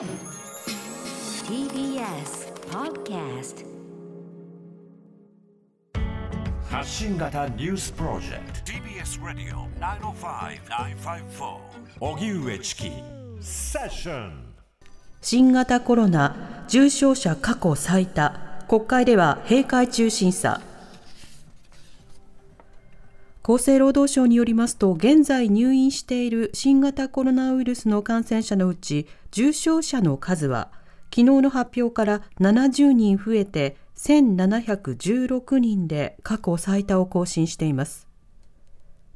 TBS Podcast 発信型ニュースプロジェクト。TBS ラディオ905-954おぎゅうえちきセッション新型コロナ重症者過去最多。国会では閉会中審査厚生労働省によりますと現在入院している新型コロナウイルスの感染者のうち重症者の数は昨日の発表から70人増えて1716人で過去最多を更新しています。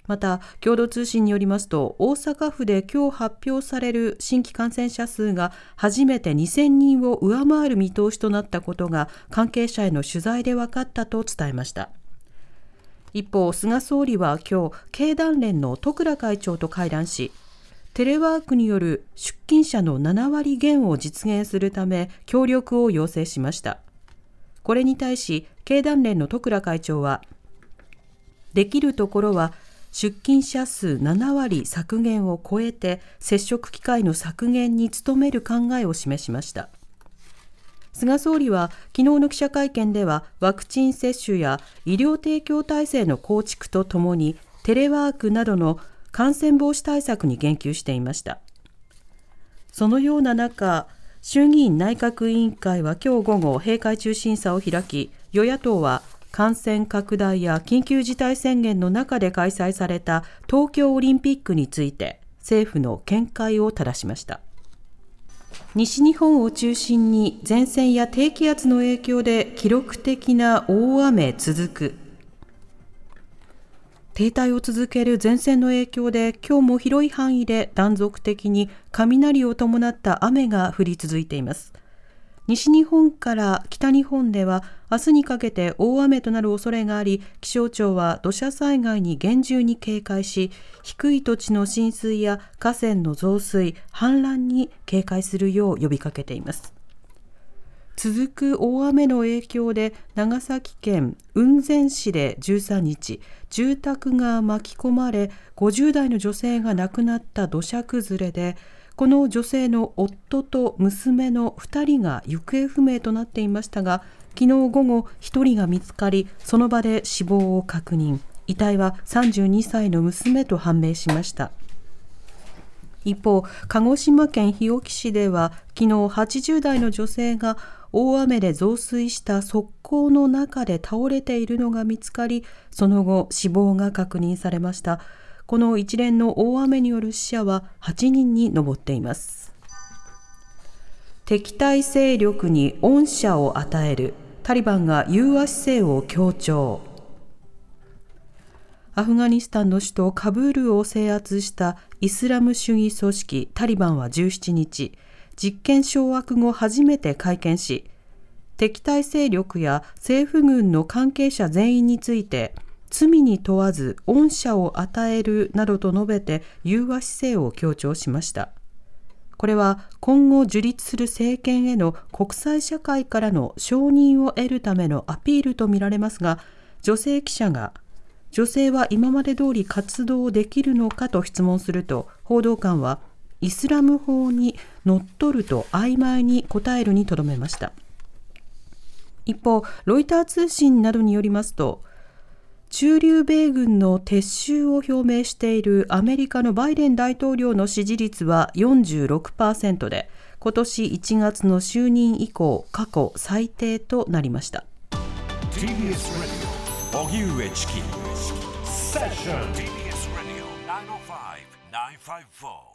また共同通信によりますと大阪府で今日発表される新規感染者数が初めて2000人を上回る見通しとなったことが関係者への取材で分かったと伝えました。一方菅総理は今日経団連の十倉会長と会談しテレワークによる出勤者の7割減を実現するため協力を要請しました。これに対し経団連の十倉会長はできるところは出勤者数7割削減を超えて接触機会の削減に努める考えを示しました。菅総理は昨日の記者会見ではワクチン接種や医療提供体制の構築とともにテレワークなどの感染防止対策に言及していました。そのような中衆議院内閣委員会は今日午後閉会中審査を開き与野党は感染拡大や緊急事態宣言の中で開催された東京オリンピックについて政府の見解を正しました。西日本を中心に前線や低気圧の影響で記録的な大雨続く。停滞を続ける前線の影響で今日も広い範囲で断続的に雷を伴った雨が降り続いています。西日本から北日本では明日にかけて大雨となる恐れがあり気象庁は土砂災害に厳重に警戒し低い土地の浸水や河川の増水氾濫に警戒するよう呼びかけています。続く大雨の影響で長崎県雲仙市で13日住宅が巻き込まれ50代の女性が亡くなった土砂崩れでこの女性の夫と娘の2人が行方不明となっていましたが昨日午後1人が見つかりその場で死亡を確認。遺体は32歳の娘と判明しました。一方鹿児島県日置市では昨日80代の女性が大雨で増水した側溝の中で倒れているのが見つかりその後死亡が確認されました。この一連の大雨による死者は8人に上っています。敵対勢力に恩赦を与えるタリバンが融和姿勢を強調。アフガニスタンの首都カブールを制圧したイスラム主義組織タリバンは17日実権掌握後初めて会見し敵対勢力や政府軍の関係者全員について罪に問わず恩赦を与えるなどと述べて融和姿勢を強調しました。これは今後樹立する政権への国際社会からの承認を得るためのアピールとみられますが女性記者が女性は今まで通り活動できるのかと質問すると報道官はイスラム法にのっとると曖昧に答えるにとどめました。一方ロイター通信などによりますと駐留米軍の撤収を表明しているアメリカのバイデン大統領の支持率は46%で今年1月の就任以降過去最低となりました。TBS ラディオ荻上チキセッション TBS ラディオ905-954